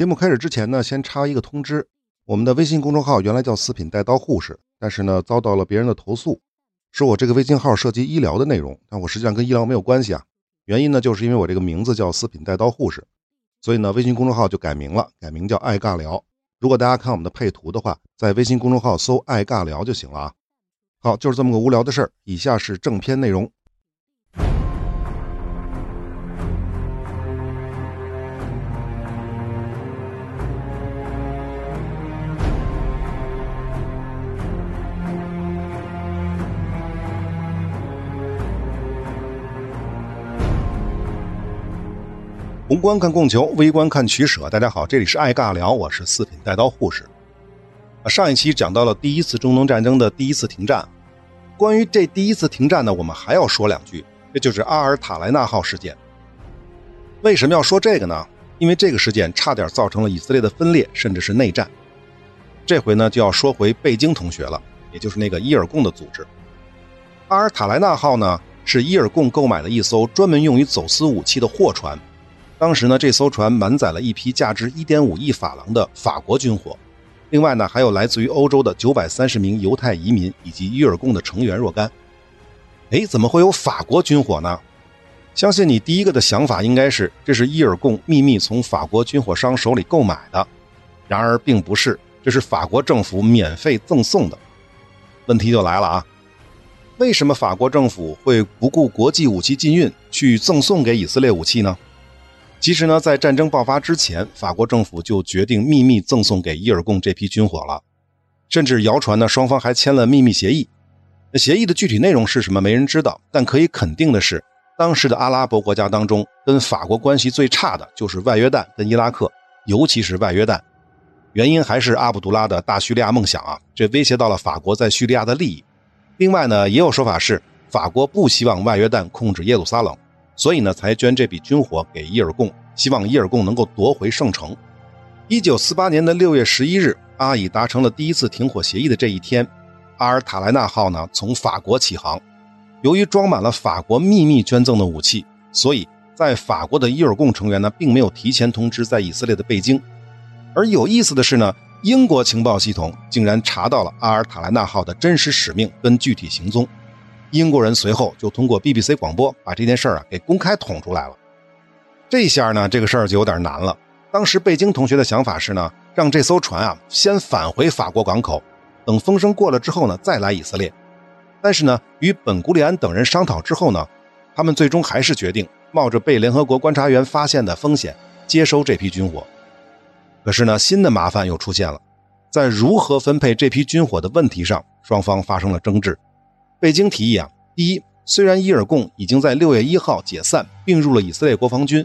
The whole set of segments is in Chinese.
节目开始之前呢，先插一个通知：我们的微信公众号原来叫“四品带刀护士”，但是呢，遭到了别人的投诉，说我这个微信号涉及医疗的内容，但我实际上跟医疗没有关系啊。原因呢，就是因为我这个名字叫“四品带刀护士”，所以呢，微信公众号就改名了，改名叫“爱尬聊”。如果大家看我们的配图的话，在微信公众号搜“爱尬聊”就行了啊。好，就是这么个无聊的事儿。以下是正片内容。宏观看供求，微观看取舍。大家好，这里是爱尬聊，我是四品带刀护士。上一期讲到了第一次中东战争的第一次停战。关于这第一次停战呢，我们还要说两句，这就是阿尔塔莱纳号事件。为什么要说这个呢？因为这个事件差点造成了以色列的分裂，甚至是内战。这回呢，就要说回贝京同学了，也就是那个伊尔贡的组织。阿尔塔莱纳号呢，是伊尔贡购买的一艘专门用于走私武器的货船。当时呢，这艘船满载了一批价值1.5亿法郎的法国军火，另外呢，还有来自于欧洲的930名犹太移民以及伊尔贡的成员若干。哎，怎么会有法国军火呢？相信你第一个的想法应该是这是伊尔贡秘密从法国军火商手里购买的，然而并不是，这是法国政府免费赠送的。问题就来了啊，为什么法国政府会不顾国际武器禁运去赠送给以色列武器呢？其实呢，在战争爆发之前，法国政府就决定秘密赠送给伊尔贡这批军火了，甚至谣传呢，双方还签了秘密协议。协议的具体内容是什么，没人知道。但可以肯定的是，当时的阿拉伯国家当中，跟法国关系最差的就是外约旦跟伊拉克，尤其是外约旦。原因还是阿卜杜拉的大叙利亚梦想啊，这威胁到了法国在叙利亚的利益。另外呢，也有说法是，法国不希望外约旦控制耶路撒冷。所以呢，才捐这笔军火给伊尔贡，希望伊尔贡能够夺回圣城。一九四八年的六月十一日，阿以达成了第一次停火协议的这一天，阿尔塔莱纳号呢从法国起航。由于装满了法国秘密捐赠的武器，所以在法国的伊尔贡成员呢并没有提前通知在以色列的贝京。而有意思的是呢，英国情报系统竟然查到了阿尔塔莱纳号的真实使命跟具体行踪。英国人随后就通过 BBC 广播把这件事儿啊给公开捅出来了。这下呢，这个事儿就有点难了。当时贝京同学的想法是呢，让这艘船啊先返回法国港口，等风声过了之后呢，再来以色列。但是呢，与本古里安等人商讨之后呢，他们最终还是决定冒着被联合国观察员发现的风险接收这批军火。可是呢，新的麻烦又出现了，在如何分配这批军火的问题上，双方发生了争执。北京提议啊，第一，虽然伊尔贡已经在六月一号解散并入了以色列国防军，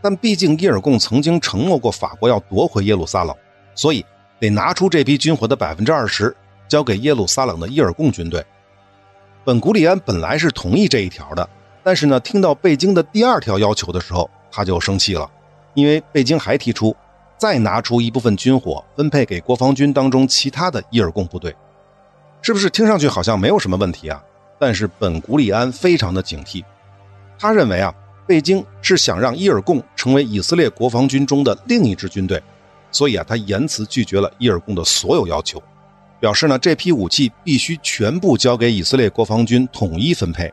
但毕竟伊尔贡曾经承诺过法国要夺回耶路撒冷，所以得拿出这批军火的百分之二十交给耶路撒冷的伊尔贡军队。本古里安本来是同意这一条的，但是呢，听到贝京的第二条要求的时候，他就生气了，因为贝京还提出再拿出一部分军火分配给国防军当中其他的伊尔贡部队。是不是听上去好像没有什么问题啊？但是本古里安非常的警惕，他认为啊，贝京是想让伊尔贡成为以色列国防军中的另一支军队，所以啊，他严词拒绝了伊尔贡的所有要求，表示呢，这批武器必须全部交给以色列国防军统一分配。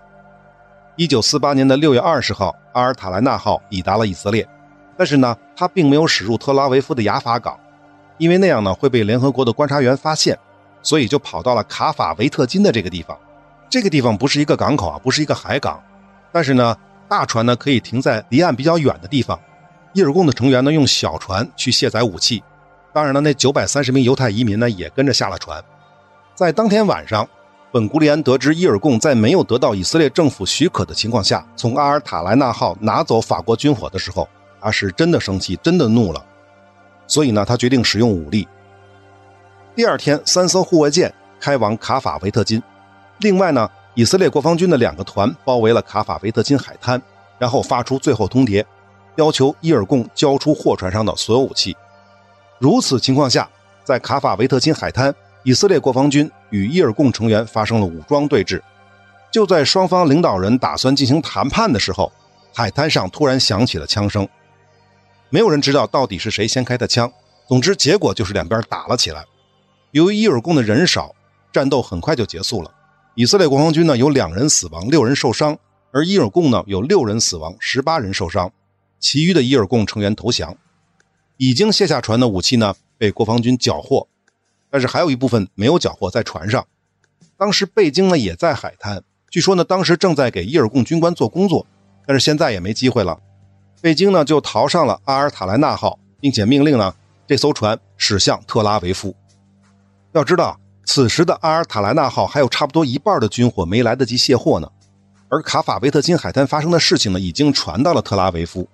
一九四八年的六月二十号，阿尔塔莱纳号抵达了以色列，但是呢，他并没有驶入特拉维夫的雅法港，因为那样呢会被联合国的观察员发现。所以就跑到了卡法维特金的这个地方，这个地方不是一个港口啊，不是一个海港，但是呢，大船呢可以停在离岸比较远的地方。伊尔贡的成员呢用小船去卸载武器，当然了，那九百三十名犹太移民呢也跟着下了船。在当天晚上，本古里安得知伊尔贡在没有得到以色列政府许可的情况下，从阿尔塔莱纳号拿走法国军火的时候，他是真的生气，真的怒了，所以呢，他决定使用武力。第二天，三艘护卫舰开往卡法维特金。另外呢，以色列国防军的两个团包围了卡法维特金海滩，然后发出最后通牒，要求伊尔贡交出货船上的所有武器。如此情况下，在卡法维特金海滩，以色列国防军与伊尔贡成员发生了武装对峙。就在双方领导人打算进行谈判的时候，海滩上突然响起了枪声。没有人知道到底是谁先开的枪。总之，结果就是两边打了起来。由于伊尔贡的人少，战斗很快就结束了。以色列国防军呢有两人死亡，六人受伤，而伊尔贡呢有六人死亡，十八人受伤，其余的伊尔贡成员投降。已经卸下船的武器呢被国防军缴获，但是还有一部分没有缴获在船上。当时贝京呢也在海滩，据说呢当时正在给伊尔贡军官做工作，但是现在也没机会了。贝京呢就逃上了阿尔塔莱纳号，并且命令呢这艘船驶向特拉维夫。要知道。此时的阿尔塔莱纳号还有差不多一半的军火没来得及卸货呢，而卡法维特金海滩发生的事情呢，已经传到了特拉维夫。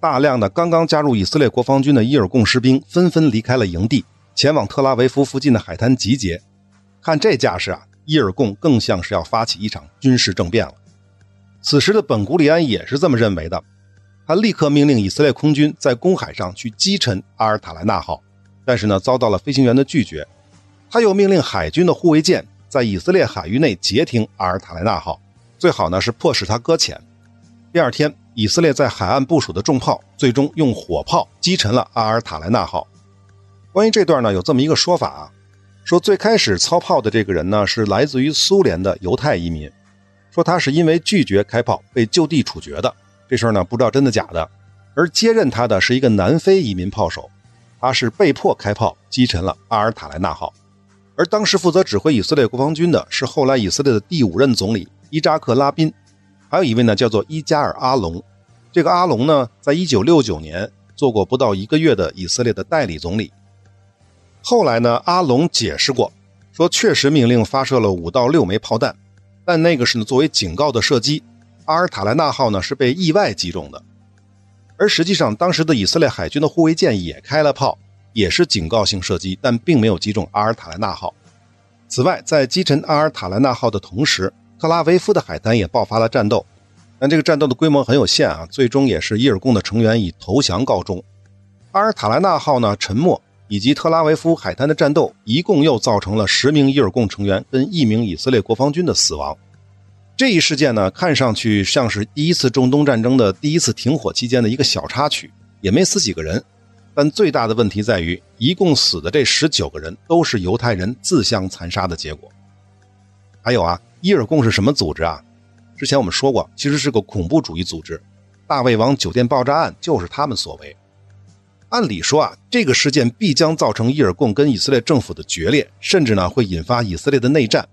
大量的刚刚加入以色列国防军的伊尔贡士兵纷纷离开了营地，前往特拉维夫附近的海滩集结。看这架势啊，伊尔贡更像是要发起一场军事政变了。此时的本古里安也是这么认为的，他立刻命令以色列空军在公海上去击沉阿尔塔莱纳号，但是呢，遭到了飞行员的拒绝。他又命令海军的护卫舰在以色列海域内截停阿尔塔莱纳号，最好呢是迫使他搁浅。第二天，以色列在海岸部署的重炮最终用火炮击沉了阿尔塔莱纳号。关于这段呢，有这么一个说法啊，说最开始操炮的这个人呢是来自于苏联的犹太移民，说他是因为拒绝开炮被就地处决的。这事儿呢不知道真的假的。而接任他的是一个南非移民炮手，他是被迫开炮击沉了阿尔塔莱纳号。而当时负责指挥以色列国防军的是后来以色列的第五任总理伊扎克·拉宾，还有一位呢叫做伊加尔·阿隆。这个阿隆呢，在一九六九年做过不到一个月的以色列的代理总理。后来呢，阿隆解释过，说确实命令发射了五到六枚炮弹，但那个是作为警告的射击。阿尔塔莱纳号呢是被意外击中的，而实际上当时的以色列海军的护卫舰也开了炮。也是警告性射击，但并没有击中阿尔塔莱纳号。此外，在击沉阿尔塔莱纳号的同时，特拉维夫的海滩也爆发了战斗，但这个战斗的规模很有限啊，最终也是伊尔贡的成员以投降告终。阿尔塔莱纳号呢沉没，以及特拉维夫海滩的战斗，一共又造成了十名伊尔贡成员跟一名以色列国防军的死亡。这一事件呢，看上去像是第一次中东战争的第一次停火期间的一个小插曲，也没死几个人。但最大的问题在于，一共死的这十九个人都是犹太人自相残杀的结果。还有啊，伊尔贡是什么组织啊？之前我们说过，其实是个恐怖主义组织。大卫王酒店爆炸案就是他们所为。按理说啊，这个事件必将造成伊尔贡跟以色列政府的决裂，甚至呢会引发以色列的内战，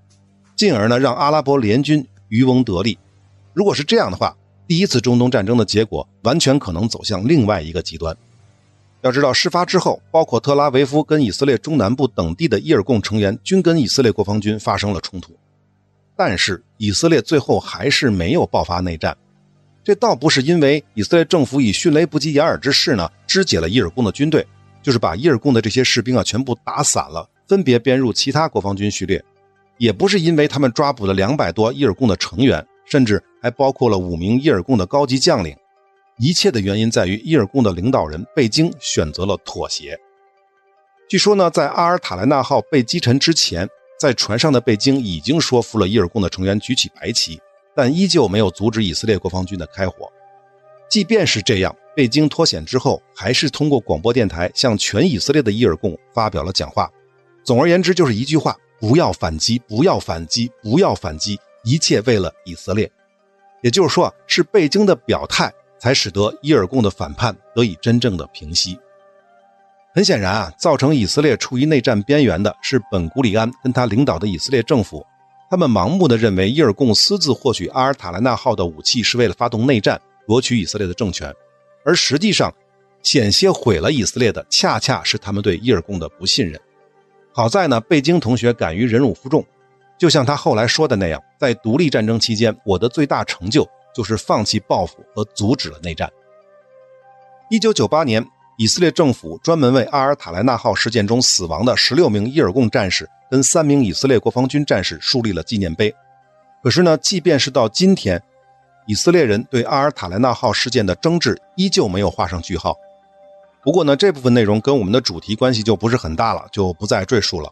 进而呢让阿拉伯联军渔翁得利。如果是这样的话，第一次中东战争的结果完全可能走向另外一个极端。要知道，事发之后，包括特拉维夫跟以色列中南部等地的伊尔贡成员均跟以色列国防军发生了冲突，但是以色列最后还是没有爆发内战。这倒不是因为以色列政府以迅雷不及掩耳之势呢肢解了伊尔贡的军队，就是把伊尔贡的这些士兵啊全部打散了，分别编入其他国防军序列；也不是因为他们抓捕了两百多伊尔贡的成员，甚至还包括了五名伊尔贡的高级将领。一切的原因在于伊尔贡的领导人贝京选择了妥协。据说呢，在阿尔塔莱纳号被击沉之前，在船上的贝京已经说服了伊尔贡的成员举起白旗，但依旧没有阻止以色列国防军的开火。即便是这样，贝京脱险之后，还是通过广播电台向全以色列的伊尔贡发表了讲话。总而言之，就是一句话：不要反击，不要反击，不要反击，一切为了以色列。也就是说，是贝京的表态。才使得伊尔贡的反叛得以真正的平息。很显然啊，造成以色列处于内战边缘的是本古里安跟他领导的以色列政府。他们盲目的认为伊尔贡私自获取阿尔塔兰纳号的武器是为了发动内战，夺取以色列的政权，而实际上，险些毁了以色列的恰恰是他们对伊尔贡的不信任。好在呢，贝京同学敢于忍辱负重，就像他后来说的那样，在独立战争期间，我的最大成就。就是放弃报复和阻止了内战。一九九八年，以色列政府专门为阿尔塔莱纳号事件中死亡的十六名伊尔贡战士跟三名以色列国防军战士树立了纪念碑。可是呢，即便是到今天，以色列人对阿尔塔莱纳号事件的争执依旧没有画上句号。不过呢，这部分内容跟我们的主题关系就不是很大了，就不再赘述了。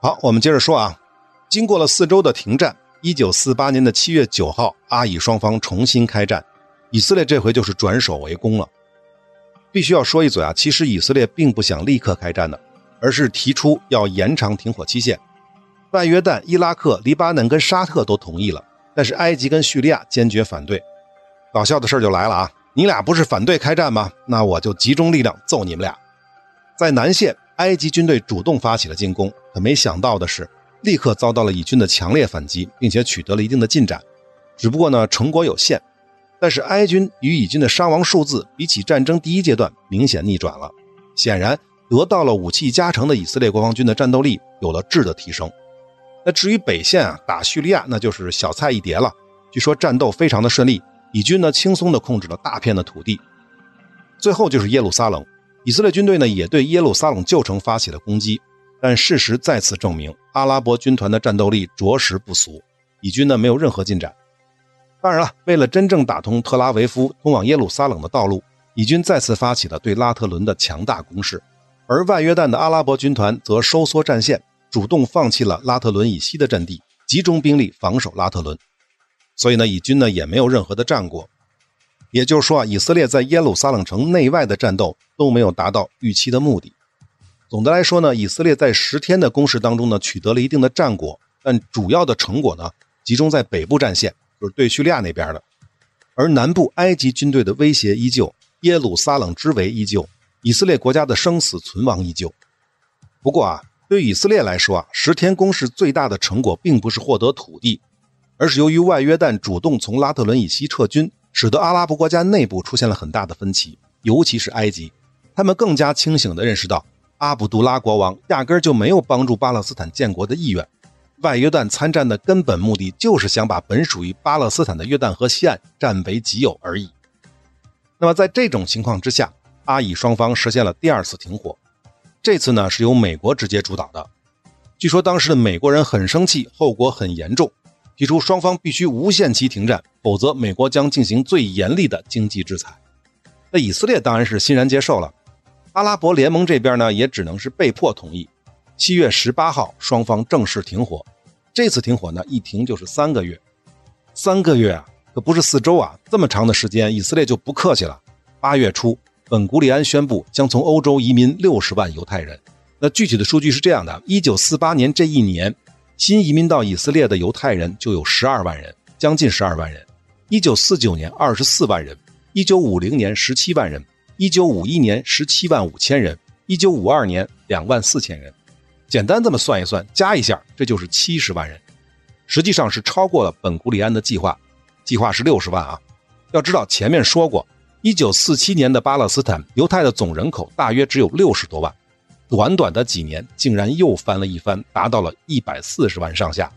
好，我们接着说啊，经过了四周的停战。一九四八年的七月九号，阿以双方重新开战，以色列这回就是转守为攻了。必须要说一嘴啊，其实以色列并不想立刻开战的，而是提出要延长停火期限。外约旦、伊拉克、黎巴嫩跟沙特都同意了，但是埃及跟叙利亚坚决反对。搞笑的事就来了啊！你俩不是反对开战吗？那我就集中力量揍你们俩。在南线，埃及军队主动发起了进攻，可没想到的是，立刻遭到了以军的强烈反击，并且取得了一定的进展。只不过呢，成果有限。但是埃军与以军的伤亡数字比起战争第一阶段明显逆转了，显然得到了武器加成的以色列国防军的战斗力有了质的提升。那至于北线啊，打叙利亚那就是小菜一碟了。据说战斗非常的顺利。以军呢，轻松的控制了大片的土地。最后就是耶路撒冷，以色列军队呢也对耶路撒冷旧城发起了攻击。但事实再次证明，阿拉伯军团的战斗力着实不俗。以军呢没有任何进展。当然了，为了真正打通特拉维夫通往耶路撒冷的道路，以军再次发起了对拉特伦的强大攻势。而外约旦的阿拉伯军团则收缩战线，主动放弃了拉特伦以西的阵地，集中兵力防守拉特伦。所以呢，以军呢也没有任何的战果，也就是说啊，以色列在耶路撒冷城内外的战斗都没有达到预期的目的。总的来说呢，以色列在十天的攻势当中呢取得了一定的战果，但主要的成果呢集中在北部战线，就是对叙利亚那边的，而南部埃及军队的威胁依旧，耶路撒冷之围依旧，以色列国家的生死存亡依旧。不过啊，对以色列来说啊，十天攻势最大的成果并不是获得土地。而是由于外约旦主动从拉特伦以西撤军，使得阿拉伯国家内部出现了很大的分歧，尤其是埃及，他们更加清醒地认识到，阿卜杜拉国王压根就没有帮助巴勒斯坦建国的意愿，外约旦参战的根本目的就是想把本属于巴勒斯坦的约旦河西岸占为己有而已。那么在这种情况之下，阿以双方实现了第二次停火，这次呢是由美国直接主导的，据说当时的美国人很生气，后果很严重。提出双方必须无限期停战，否则美国将进行最严厉的经济制裁。那以色列当然是欣然接受了，阿拉伯联盟这边呢也只能是被迫同意。七月十八号，双方正式停火。这次停火呢，一停就是三个月。三个月啊，可不是四周啊，这么长的时间，以色列就不客气了。八月初，本古里安宣布将从欧洲移民六十万犹太人。那具体的数据是这样的：一九四八年这一年。新移民到以色列的犹太人就有十二万人，将近十二万人。一九四九年二十四万人，一九五零年十七万人，一九五一年十七万五千人，一九五二年两万四千人。简单这么算一算，加一下，这就是七十万人。实际上是超过了本古里安的计划，计划是六十万啊。要知道前面说过，一九四七年的巴勒斯坦犹太的总人口大约只有六十多万。短短的几年，竟然又翻了一番，达到了一百四十万上下。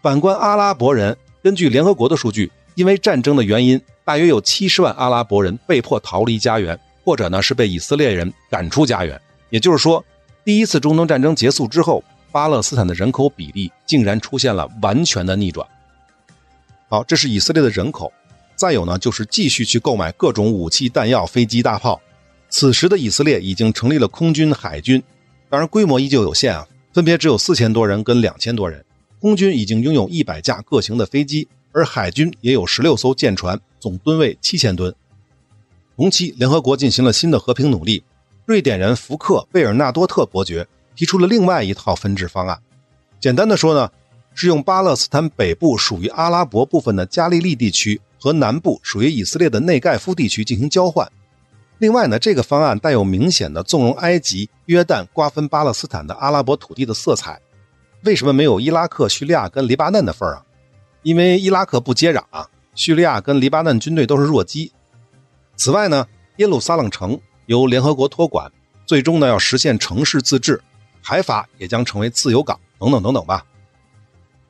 反观阿拉伯人，根据联合国的数据，因为战争的原因，大约有七十万阿拉伯人被迫逃离家园，或者呢是被以色列人赶出家园。也就是说，第一次中东战争结束之后，巴勒斯坦的人口比例竟然出现了完全的逆转。好，这是以色列的人口。再有呢，就是继续去购买各种武器、弹药、飞机、大炮。此时的以色列已经成立了空军、海军，当然规模依旧有限啊，分别只有四千多人跟两千多人。空军已经拥有一百架各型的飞机，而海军也有十六艘舰船，总吨位七千吨。同期，联合国进行了新的和平努力，瑞典人福克贝尔纳多特伯爵提出了另外一套分治方案。简单的说呢，是用巴勒斯坦北部属于阿拉伯部分的加利利地区和南部属于以色列的内盖夫地区进行交换。另外呢，这个方案带有明显的纵容埃及、约旦瓜分巴勒斯坦的阿拉伯土地的色彩。为什么没有伊拉克、叙利亚跟黎巴嫩的份儿啊？因为伊拉克不接壤啊，叙利亚跟黎巴嫩军队都是弱鸡。此外呢，耶路撒冷城由联合国托管，最终呢要实现城市自治，海法也将成为自由港，等等等等吧。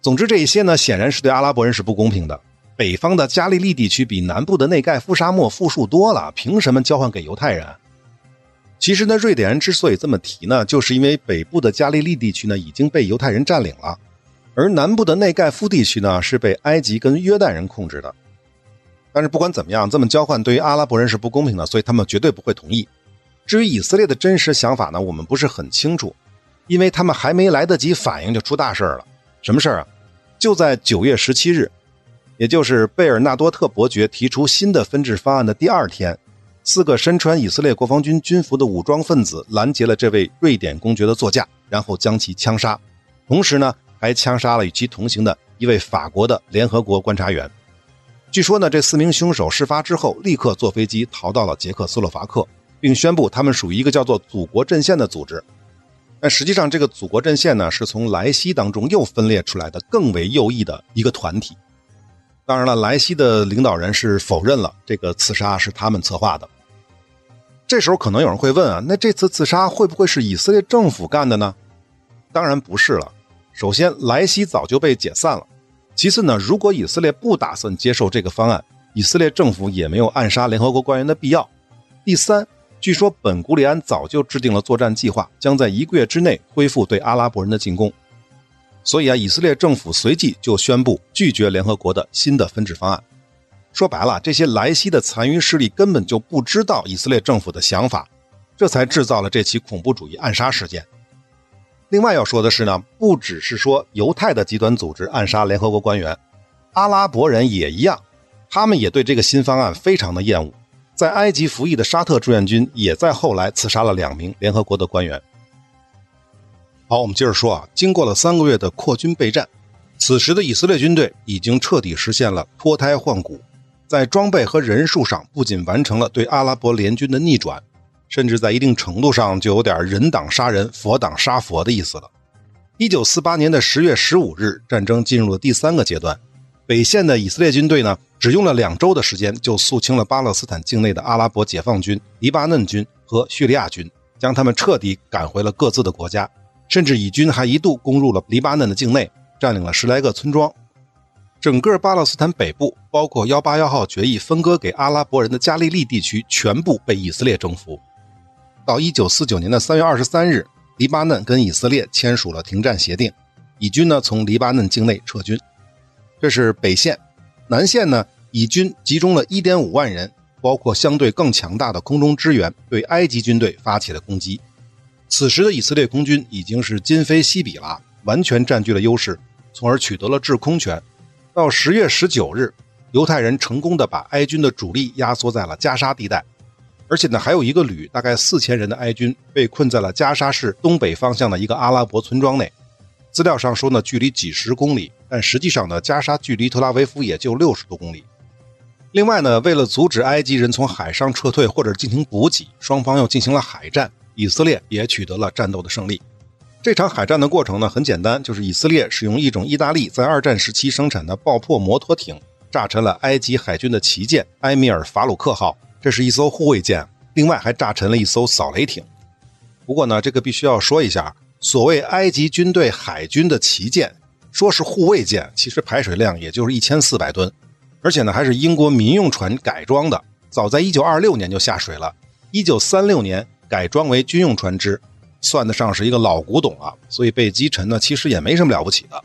总之，这一些呢，显然是对阿拉伯人是不公平的。北方的加利利地区比南部的内盖夫沙漠富庶多了，凭什么交换给犹太人？其实呢，瑞典人之所以这么提呢，就是因为北部的加利利地区呢已经被犹太人占领了，而南部的内盖夫地区呢是被埃及跟约旦人控制的。但是不管怎么样，这么交换对于阿拉伯人是不公平的，所以他们绝对不会同意。至于以色列的真实想法呢，我们不是很清楚，因为他们还没来得及反应就出大事了。什么事儿啊？就在九月十七日。也就是贝尔纳多特伯爵提出新的分治方案的第二天，四个身穿以色列国防军军服的武装分子拦截了这位瑞典公爵的座驾，然后将其枪杀，同时呢，还枪杀了与其同行的一位法国的联合国观察员。据说呢，这四名凶手事发之后立刻坐飞机逃到了捷克斯洛伐克，并宣布他们属于一个叫做“祖国阵线”的组织。但实际上，这个“祖国阵线”呢，是从莱西当中又分裂出来的更为右翼的一个团体。当然了，莱西的领导人是否认了这个刺杀是他们策划的。这时候可能有人会问啊，那这次刺杀会不会是以色列政府干的呢？当然不是了。首先，莱西早就被解散了。其次呢，如果以色列不打算接受这个方案，以色列政府也没有暗杀联合国官员的必要。第三，据说本古里安早就制定了作战计划，将在一个月之内恢复对阿拉伯人的进攻。所以啊，以色列政府随即就宣布拒绝联合国的新的分治方案。说白了，这些莱西的残余势力根本就不知道以色列政府的想法，这才制造了这起恐怖主义暗杀事件。另外要说的是呢，不只是说犹太的极端组织暗杀联合国官员，阿拉伯人也一样，他们也对这个新方案非常的厌恶。在埃及服役的沙特志愿军也在后来刺杀了两名联合国的官员。好，我们接着说啊，经过了三个月的扩军备战，此时的以色列军队已经彻底实现了脱胎换骨，在装备和人数上不仅完成了对阿拉伯联军的逆转。甚至在一定程度上就有点人挡杀人，佛挡杀佛的意思了。一九四八年的十月十五日，战争进入了第三个阶段。北线的以色列军队呢，只用了两周的时间就肃清了巴勒斯坦境内的阿拉伯解放军、黎巴嫩军和叙利亚军，将他们彻底赶回了各自的国家。甚至以军还一度攻入了黎巴嫩的境内，占领了十来个村庄。整个巴勒斯坦北部，包括幺八幺号决议分割给阿拉伯人的加利利地区，全部被以色列征服。到一九四九年的三月二十三日，黎巴嫩跟以色列签署了停战协定，以军呢从黎巴嫩境内撤军。这是北线，南线呢，以军集中了一点五万人，包括相对更强大的空中支援，对埃及军队发起了攻击。此时的以色列空军已经是今非昔比了，完全占据了优势，从而取得了制空权。到十月十九日，犹太人成功的把埃军的主力压缩在了加沙地带。而且呢，还有一个旅大概四千人的埃军被困在了加沙市东北方向的一个阿拉伯村庄内。资料上说呢，距离几十公里，但实际上呢，加沙距离特拉维夫也就六十多公里。另外呢，为了阻止埃及人从海上撤退或者进行补给，双方又进行了海战。以色列也取得了战斗的胜利。这场海战的过程呢，很简单，就是以色列使用一种意大利在二战时期生产的爆破摩托艇，炸沉了埃及海军的旗舰埃米尔法鲁克号。这是一艘护卫舰，另外还炸沉了一艘扫雷艇。不过呢，这个必须要说一下，所谓埃及军队海军的旗舰，说是护卫舰，其实排水量也就是一千四百吨，而且呢还是英国民用船改装的，早在一九二六年就下水了，一九三六年改装为军用船只，算得上是一个老古董了。所以被击沉呢，其实也没什么了不起的。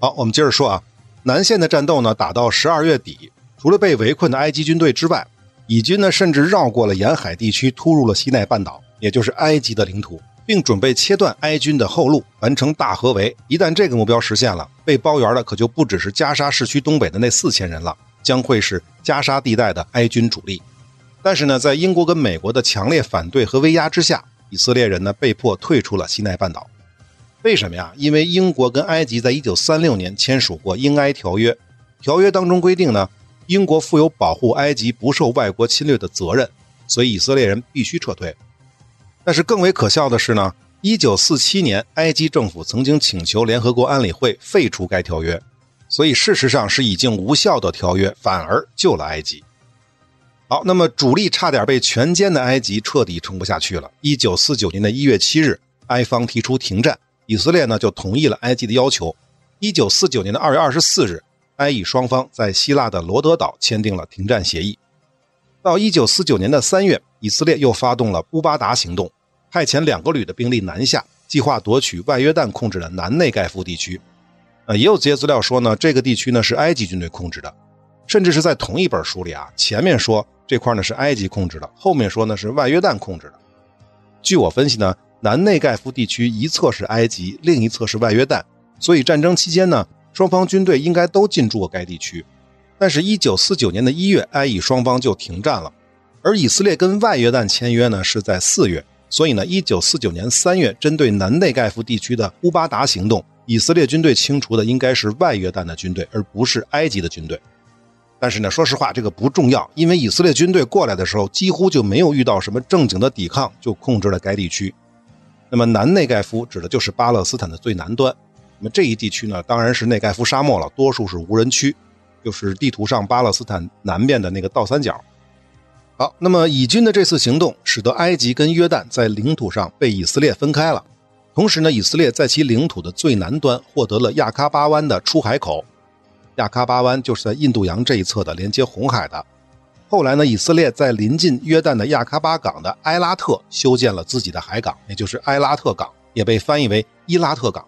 好，我们接着说啊，南线的战斗呢，打到十二月底，除了被围困的埃及军队之外，以军呢，甚至绕过了沿海地区，突入了西奈半岛，也就是埃及的领土，并准备切断埃军的后路，完成大合围。一旦这个目标实现了，被包圆的可就不只是加沙市区东北的那四千人了，将会是加沙地带的埃军主力。但是呢，在英国跟美国的强烈反对和威压之下，以色列人呢被迫退出了西奈半岛。为什么呀？因为英国跟埃及在一九三六年签署过英埃条约，条约当中规定呢。英国负有保护埃及不受外国侵略的责任，所以以色列人必须撤退。但是更为可笑的是呢，1947年埃及政府曾经请求联合国安理会废除该条约，所以事实上是已经无效的条约，反而救了埃及。好，那么主力差点被全歼的埃及彻底撑不下去了。1949年的一月七日，埃方提出停战，以色列呢就同意了埃及的要求。1949年的二月二十四日。埃以双方在希腊的罗德岛签订了停战协议。到一九四九年的三月，以色列又发动了乌巴达行动，派遣两个旅的兵力南下，计划夺取外约旦控制的南内盖夫地区。呃，也有些资料说呢，这个地区呢是埃及军队控制的，甚至是在同一本书里啊，前面说这块呢是埃及控制的，后面说呢是外约旦控制的。据我分析呢，南内盖夫地区一侧是埃及，另一侧是外约旦，所以战争期间呢。双方军队应该都进驻过该地区，但是，一九四九年的一月，埃以双方就停战了。而以色列跟外约旦签约呢是在四月，所以呢，一九四九年三月，针对南内盖夫地区的乌巴达行动，以色列军队清除的应该是外约旦的军队，而不是埃及的军队。但是呢，说实话，这个不重要，因为以色列军队过来的时候，几乎就没有遇到什么正经的抵抗，就控制了该地区。那么南内盖夫指的就是巴勒斯坦的最南端。那么这一地区呢，当然是内盖夫沙漠了，多数是无人区，就是地图上巴勒斯坦南边的那个倒三角。好，那么以军的这次行动使得埃及跟约旦在领土上被以色列分开了，同时呢，以色列在其领土的最南端获得了亚喀巴湾的出海口。亚喀巴湾就是在印度洋这一侧的，连接红海的。后来呢，以色列在临近约旦的亚喀巴港的埃拉特修建了自己的海港，也就是埃拉特港，也被翻译为伊拉特港。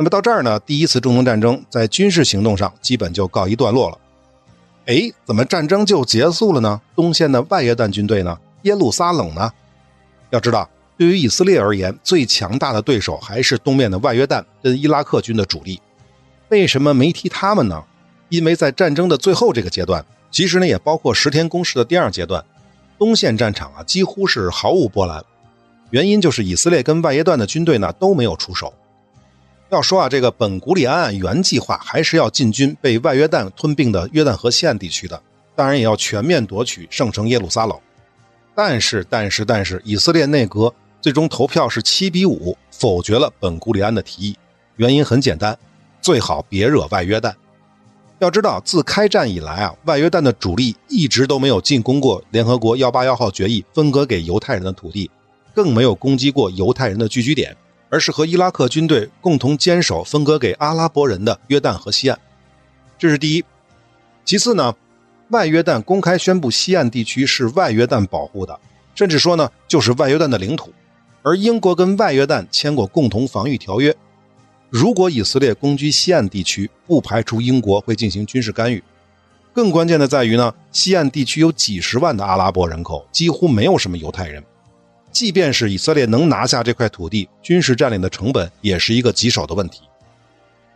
那么到这儿呢，第一次中东战争在军事行动上基本就告一段落了。哎，怎么战争就结束了呢？东线的外约旦军队呢？耶路撒冷呢？要知道，对于以色列而言，最强大的对手还是东面的外约旦跟伊拉克军的主力。为什么没提他们呢？因为在战争的最后这个阶段，其实呢也包括十天攻势的第二阶段，东线战场啊几乎是毫无波澜。原因就是以色列跟外约旦的军队呢都没有出手。要说啊，这个本古里安原计划还是要进军被外约旦吞并的约旦河西岸地区的，当然也要全面夺取圣城耶路撒冷。但是，但是，但是，以色列内阁最终投票是七比五否决了本古里安的提议。原因很简单，最好别惹外约旦。要知道，自开战以来啊，外约旦的主力一直都没有进攻过联合国幺八幺号决议分割给犹太人的土地，更没有攻击过犹太人的聚居点。而是和伊拉克军队共同坚守分割给阿拉伯人的约旦河西岸，这是第一。其次呢，外约旦公开宣布西岸地区是外约旦保护的，甚至说呢就是外约旦的领土。而英国跟外约旦签过共同防御条约，如果以色列攻击西岸地区，不排除英国会进行军事干预。更关键的在于呢，西岸地区有几十万的阿拉伯人口，几乎没有什么犹太人。即便是以色列能拿下这块土地，军事占领的成本也是一个棘手的问题。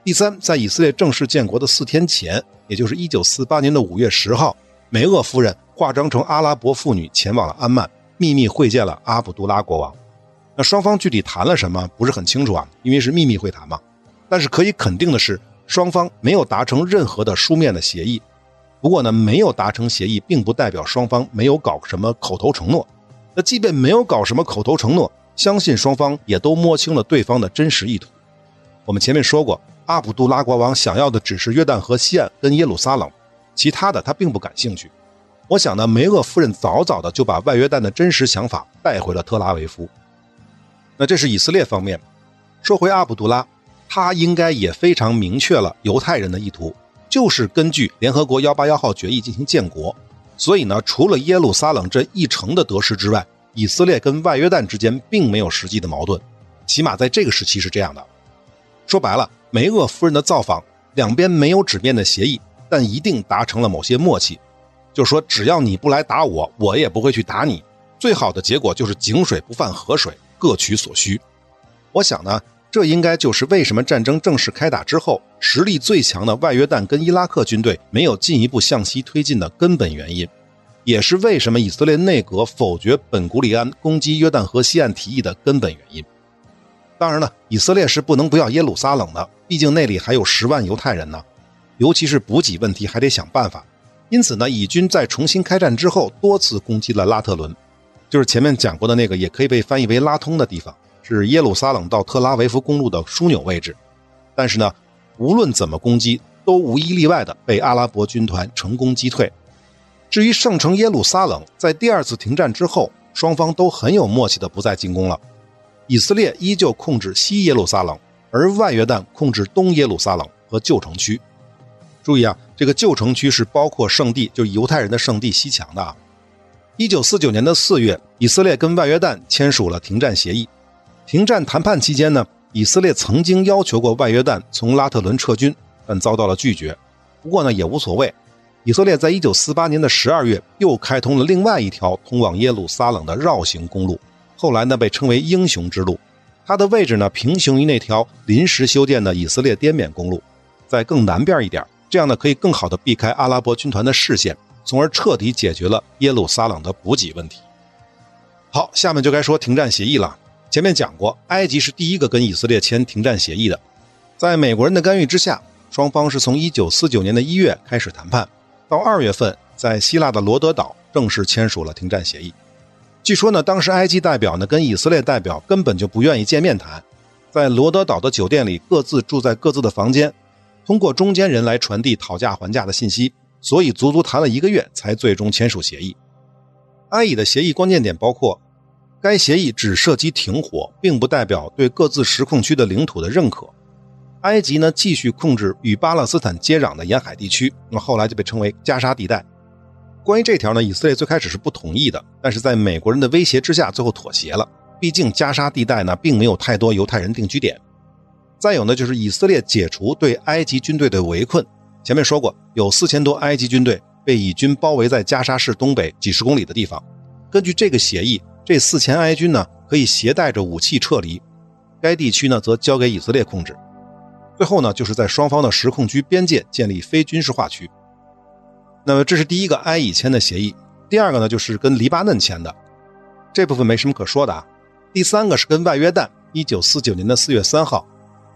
第三，在以色列正式建国的四天前，也就是1948年的5月10号，梅厄夫人化妆成阿拉伯妇女前往了安曼，秘密会见了阿卜杜拉国王。那双方具体谈了什么，不是很清楚啊，因为是秘密会谈嘛。但是可以肯定的是，双方没有达成任何的书面的协议。不过呢，没有达成协议，并不代表双方没有搞什么口头承诺。那即便没有搞什么口头承诺，相信双方也都摸清了对方的真实意图。我们前面说过，阿卜杜拉国王想要的只是约旦河西岸跟耶路撒冷，其他的他并不感兴趣。我想呢，梅厄夫人早早的就把外约旦的真实想法带回了特拉维夫。那这是以色列方面。说回阿卜杜拉，他应该也非常明确了犹太人的意图，就是根据联合国幺八幺号决议进行建国。所以呢，除了耶路撒冷这一城的得失之外，以色列跟外约旦之间并没有实际的矛盾，起码在这个时期是这样的。说白了，梅厄夫人的造访，两边没有纸面的协议，但一定达成了某些默契，就说，只要你不来打我，我也不会去打你。最好的结果就是井水不犯河水，各取所需。我想呢。这应该就是为什么战争正式开打之后，实力最强的外约旦跟伊拉克军队没有进一步向西推进的根本原因，也是为什么以色列内阁否决本古里安攻击约旦河西岸提议的根本原因。当然了，以色列是不能不要耶路撒冷的，毕竟那里还有十万犹太人呢，尤其是补给问题还得想办法。因此呢，以军在重新开战之后，多次攻击了拉特伦，就是前面讲过的那个，也可以被翻译为拉通的地方。是耶路撒冷到特拉维夫公路的枢纽位置，但是呢，无论怎么攻击，都无一例外的被阿拉伯军团成功击退。至于圣城耶路撒冷，在第二次停战之后，双方都很有默契的不再进攻了。以色列依旧控制西耶路撒冷，而外约旦控制东耶路撒冷和旧城区。注意啊，这个旧城区是包括圣地，就是犹太人的圣地西墙的啊。一九四九年的四月，以色列跟外约旦签署了停战协议。停战谈判期间呢，以色列曾经要求过外约旦从拉特伦撤军，但遭到了拒绝。不过呢，也无所谓。以色列在一九四八年的十二月又开通了另外一条通往耶路撒冷的绕行公路，后来呢被称为英雄之路。它的位置呢平行于那条临时修建的以色列滇缅公路，在更南边一点，这样呢可以更好的避开阿拉伯军团的视线，从而彻底解决了耶路撒冷的补给问题。好，下面就该说停战协议了。前面讲过，埃及是第一个跟以色列签停战协议的，在美国人的干预之下，双方是从1949年的一月开始谈判，到二月份在希腊的罗德岛正式签署了停战协议。据说呢，当时埃及代表呢跟以色列代表根本就不愿意见面谈，在罗德岛的酒店里各自住在各自的房间，通过中间人来传递讨价还价的信息，所以足足谈了一个月才最终签署协议。埃以的协议关键点包括，该协议只涉及停火，并不代表对各自实控区的领土的认可。埃及呢继续控制与巴勒斯坦接壤的沿海地区，那么后来就被称为加沙地带。关于这条呢，以色列最开始是不同意的，但是在美国人的威胁之下，最后妥协了。毕竟加沙地带呢，并没有太多犹太人定居点。再有呢，就是以色列解除对埃及军队的围困。前面说过，有四千多埃及军队被以军包围在加沙市东北几十公里的地方。根据这个协议，这四千埃军呢，可以携带着武器撤离，该地区呢，则交给以色列控制。最后呢，就是在双方的实控区边界建立非军事化区。那么这是第一个埃以签的协议，第二个呢就是跟黎巴嫩签的，这部分没什么可说的啊。第三个是跟外约旦，一九四九年的四月三号，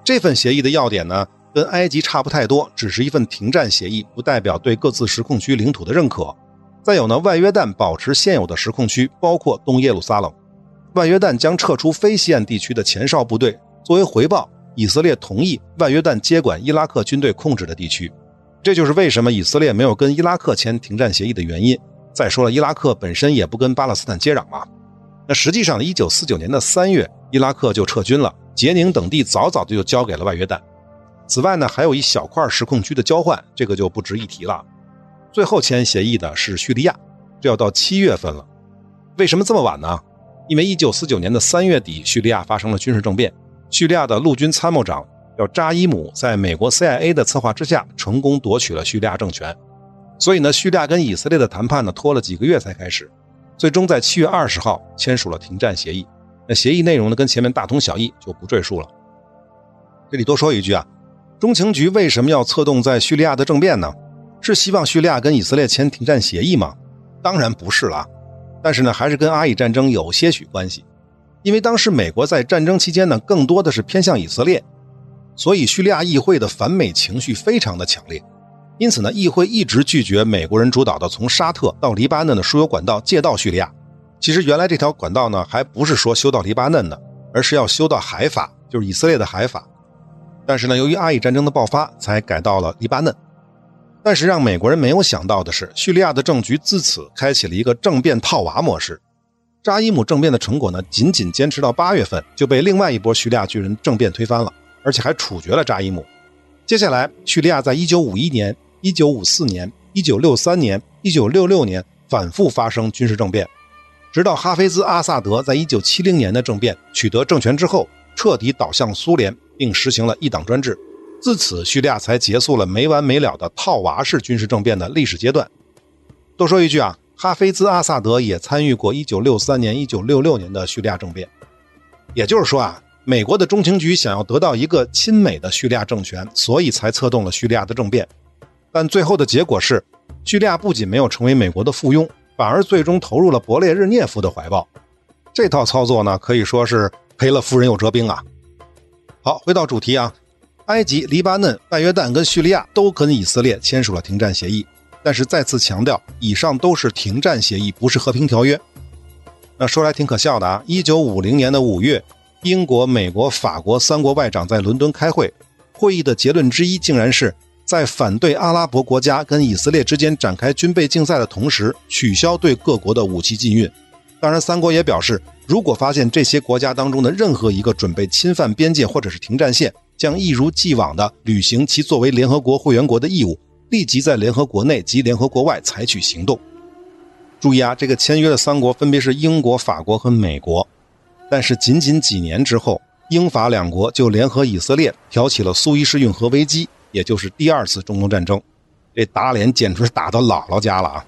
这份协议的要点呢跟埃及差不太多，只是一份停战协议，不代表对各自实控区领土的认可。再有呢，外约旦保持现有的实控区，包括东耶路撒冷，外约旦将撤出非西岸地区的前哨部队，作为回报，以色列同意外约旦接管伊拉克军队控制的地区。这就是为什么以色列没有跟伊拉克签停战协议的原因。再说了，伊拉克本身也不跟巴勒斯坦接壤嘛。那实际上，一九四九年的三月，伊拉克就撤军了，杰宁等地早早的就交给了外约旦。此外呢，还有一小块实控区的交换，这个就不值一提了。最后签协议的是叙利亚，这要到七月份了。为什么这么晚呢？因为一九四九年的三月底，叙利亚发生了军事政变，叙利亚的陆军参谋长。叫扎伊姆在美国 CIA 的策划之下，成功夺取了叙利亚政权。所以呢，叙利亚跟以色列的谈判呢，拖了几个月才开始。最终在七月二十号签署了停战协议。那协议内容呢，跟前面大同小异，就不赘述了。这里多说一句啊，中情局为什么要策动在叙利亚的政变呢？是希望叙利亚跟以色列签停战协议吗？当然不是了。但是呢，还是跟阿以战争有些许关系。因为当时美国在战争期间呢，更多的是偏向以色列。所以，叙利亚议会的反美情绪非常的强烈，因此呢，议会一直拒绝美国人主导的从沙特到黎巴嫩的输油管道借到叙利亚。其实，原来这条管道呢，还不是说修到黎巴嫩的，而是要修到海法，就是以色列的海法。但是呢，由于阿以战争的爆发，才改到了黎巴嫩。但是让美国人没有想到的是，叙利亚的政局自此开启了一个政变套娃模式。扎伊姆政变的成果呢，仅仅坚持到八月份，就被另外一波叙利亚军人政变推翻了。而且还处决了扎伊姆。接下来，叙利亚在1951年、1954年、1963年、1966年反复发生军事政变，直到哈菲兹·阿萨德在1970年的政变取得政权之后，彻底倒向苏联，并实行了一党专制。自此，叙利亚才结束了没完没了的套娃式军事政变的历史阶段。多说一句啊，哈菲兹·阿萨德也参与过1963年、1966年的叙利亚政变。也就是说啊。美国的中情局想要得到一个亲美的叙利亚政权，所以才策动了叙利亚的政变。但最后的结果是，叙利亚不仅没有成为美国的附庸，反而最终投入了勃列日涅夫的怀抱。这套操作呢，可以说是赔了夫人又折兵啊。好，回到主题啊，埃及、黎巴嫩、外约旦跟叙利亚都跟以色列签署了停战协议，但是再次强调，以上都是停战协议，不是和平条约。那说来挺可笑的啊，一九五零年的五月。英国、美国、法国三国外长在伦敦开会，会议的结论之一竟然是在反对阿拉伯国家跟以色列之间展开军备竞赛的同时，取消对各国的武器禁运。当然，三国也表示，如果发现这些国家当中的任何一个准备侵犯边界或者是停战线，将一如既往地履行其作为联合国会员国的义务，立即在联合国内及联合国外采取行动。注意啊，这个签约的三国分别是英国、法国和美国。但是仅仅几年之后，英法两国就联合以色列挑起了苏伊士运河危机，也就是第二次中东战争。这打脸简直是打到姥姥家了啊！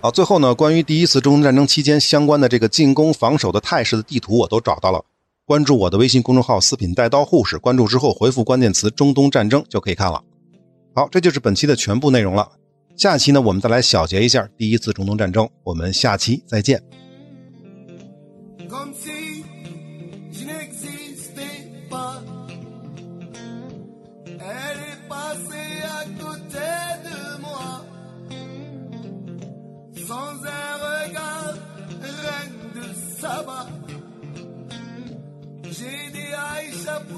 好，最后呢，关于第一次中东战争期间相关的这个进攻、防守的态势的地图，我都找到了。关注我的微信公众号“四品带刀护士”，关注之后回复关键词“中东战争”就可以看了。好，这就是本期的全部内容了。下期呢，我们再来小结一下第一次中东战争。我们下期再见。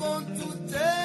want to tell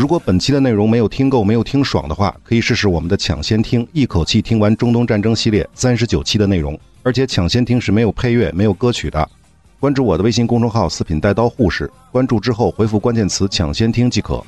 如果本期的内容没有听够、没有听爽的话，可以试试我们的抢先听，一口气听完中东战争系列三十九期的内容。而且抢先听是没有配乐、没有歌曲的。关注我的微信公众号“四品带刀护士”，关注之后回复关键词“抢先听”即可。